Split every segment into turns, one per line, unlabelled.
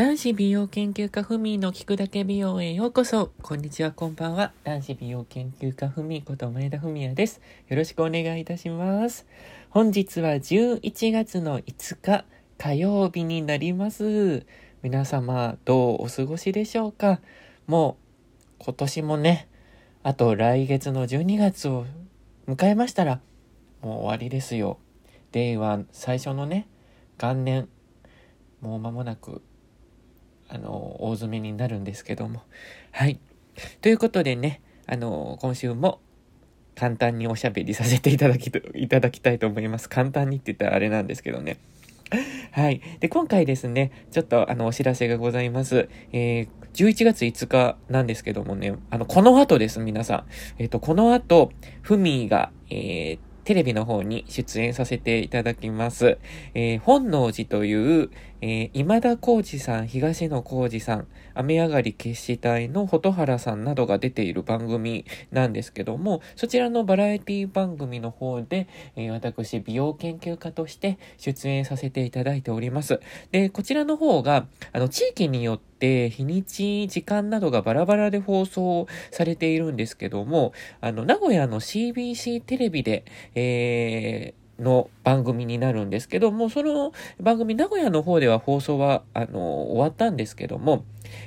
男子美容研究家ふみの聞くだけ美容へようこそ。こんにちは、こんばんは。男子美容研究家ふみこと前田文也です。よろしくお願いいたします。本日は11月の5日火曜日になります。皆様、どうお過ごしでしょうか？もう、今年もね、あと来月の12月を迎えましたら、もう終わりですよ。令和最初のね、元年、もう間もなくあの、大詰めになるんですけども。はい。ということでね、あの、今週も簡単におしゃべりさせていただき、いただきたいと思います。簡単にって言ったらあれなんですけどね。はい。で、今回ですね、ちょっとあの、お知らせがございます。えー、11月5日なんですけどもね、あの、この後です、皆さん。えっ、ー、と、この後、ふみが、えー、テレビの方に出演させていただきます。えー、本能寺という、えー、今田耕司さん、東野耕司さん、雨上がり決死隊の蛍原さんなどが出ている番組なんですけども、そちらのバラエティ番組の方で、えー、私、美容研究家として出演させていただいております。で、こちらの方が、あの、地域によって日にち、時間などがバラバラで放送されているんですけども、あの、名古屋の CBC テレビで、えー、の番組になるんですけども、その番組、名古屋の方では放送は、あの、終わったんですけども、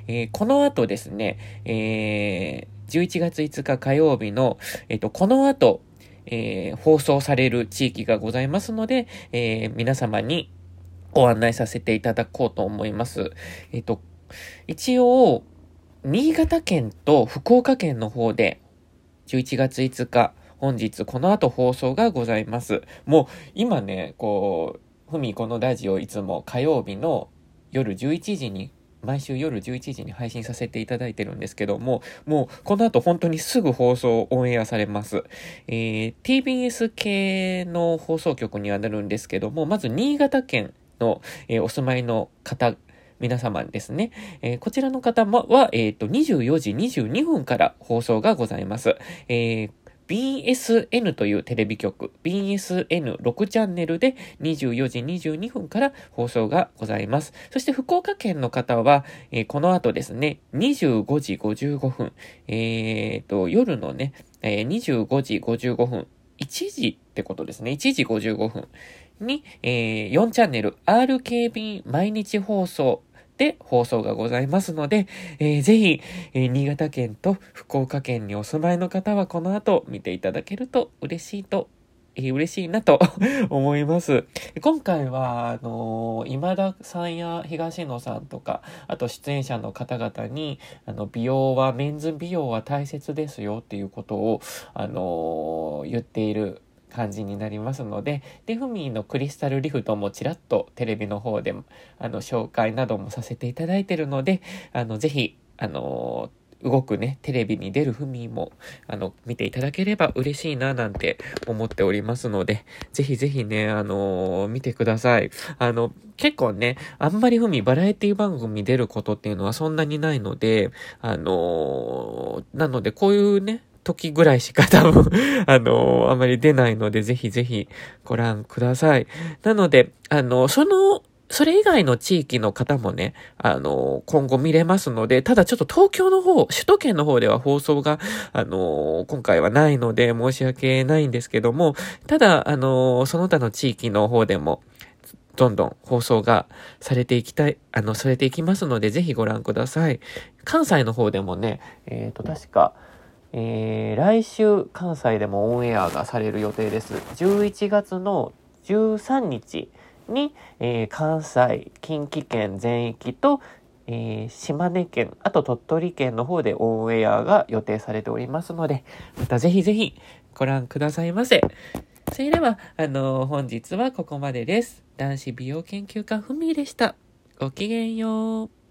えー、この後ですね、えー、11月5日火曜日の、えっ、ー、と、この後、えー、放送される地域がございますので、えー、皆様にご案内させていただこうと思います。えっ、と、一応、新潟県と福岡県の方で、11月5日、本日この後放送がございます。もう今ね、こう、ふみこのラジオいつも火曜日の夜11時に毎週夜11時に配信させていただいてるんですけども、もうこの後本当にすぐ放送オンエアされます。えー、TBS 系の放送局にはなるんですけども、まず新潟県の、えー、お住まいの方、皆様ですね。えー、こちらの方は、えっ、ー、と、24時22分から放送がございます。えー BSN というテレビ局、BSN6 チャンネルで24時22分から放送がございます。そして福岡県の方は、えー、この後ですね、25時55分、えー、と、夜のね、えー、25時55分、1時ってことですね、1時55分に、えー、4チャンネル RKB 毎日放送で放送がございますので、えー、ぜひ、えー、新潟県と福岡県にお住まいの方はこの後見ていただけると嬉しいとえー、嬉しいなと 思います。今回は、あのー、今田さんや東野さんとか、あと出演者の方々に、あの、美容は、メンズ美容は大切ですよっていうことを、あのー、言っている感じになりますので、で、フミーのクリスタルリフトもちらっとテレビの方で、あの、紹介などもさせていただいてるので、あの、ぜひ、あの動くね、テレビに出るフミーも、あの、見ていただければ嬉しいな、なんて思っておりますので、ぜひぜひね、あの、見てください。あの、結構ね、あんまりフミー、バラエティ番組出ることっていうのはそんなにないので、あの、なので、こういうね、時ぐらいしか多分 あの、あまり出ないので、ぜひぜひご覧ください。なので、あの、その、それ以外の地域の方もね、あの、今後見れますので、ただちょっと東京の方、首都圏の方では放送が、あの、今回はないので申し訳ないんですけども、ただ、あの、その他の地域の方でも、どんどん放送がされていきたい、あの、されていきますので、ぜひご覧ください。関西の方でもね、えっ、ー、と、確か、えー、来週関西でもオンエアがされる予定です。11月の13日に、えー、関西、近畿圏全域と、えー、島根県、あと鳥取県の方でオンエアが予定されておりますので、またぜひぜひご覧くださいませ。それでは、あの、本日はここまでです。男子美容研究家ふみでした。ごきげんよう。